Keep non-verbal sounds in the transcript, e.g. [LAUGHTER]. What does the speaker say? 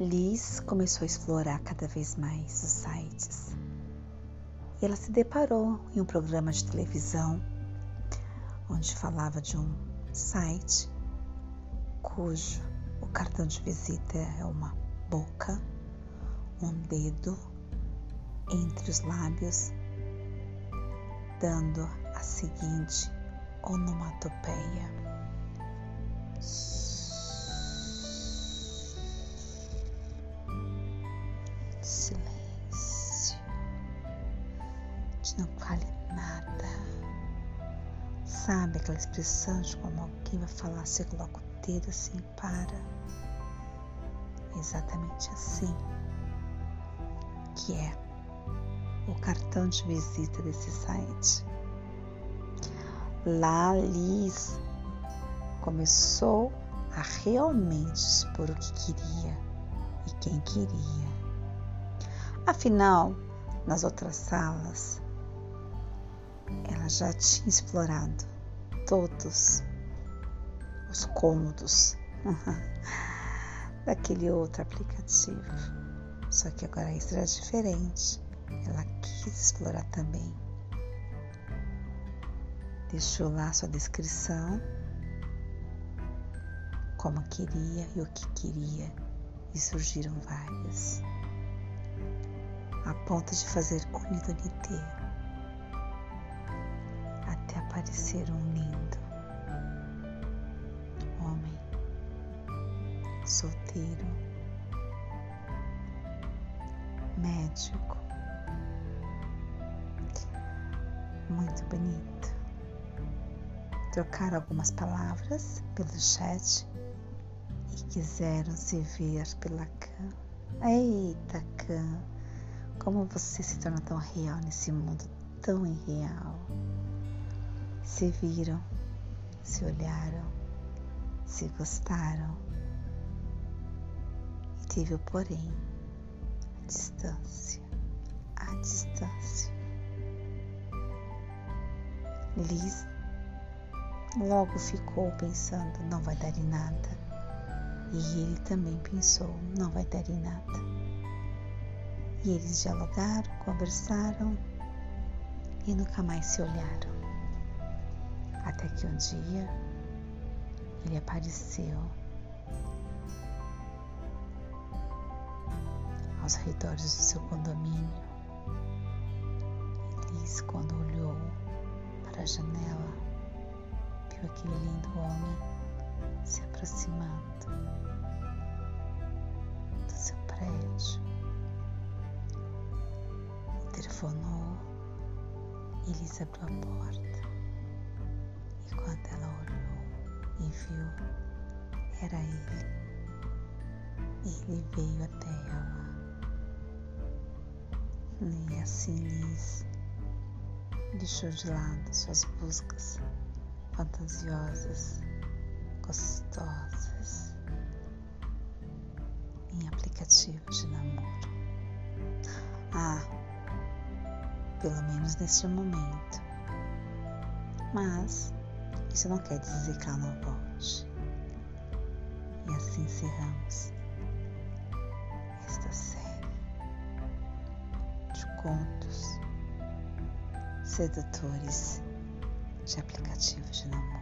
Liz começou a explorar cada vez mais os sites. Ela se deparou em um programa de televisão onde falava de um site cujo o cartão de visita é uma boca, um dedo entre os lábios, dando a seguinte onomatopeia. Não fale nada. Sabe aquela expressão de como alguém vai falar, você coloca o dedo assim, para. Exatamente assim que é o cartão de visita desse site. Lá Liz começou a realmente expor o que queria e quem queria. Afinal, nas outras salas, ela já tinha explorado todos os cômodos [LAUGHS] daquele outro aplicativo. Só que agora isso era diferente. Ela quis explorar também. Deixou lá sua descrição, como queria e o que queria, e surgiram várias, a ponto de fazer unidade até aparecer um lindo homem solteiro, médico, muito bonito. Trocaram algumas palavras pelo chat e quiseram se ver pela cama. Eita, cam, como você se torna tão real nesse mundo tão irreal. Se viram, se olharam, se gostaram. E teve o porém, a distância, a distância. Liz logo ficou pensando, não vai dar em nada. E ele também pensou, não vai dar em nada. E eles dialogaram, conversaram e nunca mais se olharam. Até que um dia ele apareceu aos redores do seu condomínio. Liz, quando olhou para a janela, viu aquele lindo homem se aproximando do seu prédio. Telefonou e Liz abriu a porta. Viu, era ele. Ele veio até ela. E assim Liz deixou de lado suas buscas fantasiosas, gostosas em aplicativos de namoro. Ah, pelo menos neste momento. Mas isso não quer dizer que ela não volte. E assim encerramos esta série de contos sedutores de aplicativos de namoro.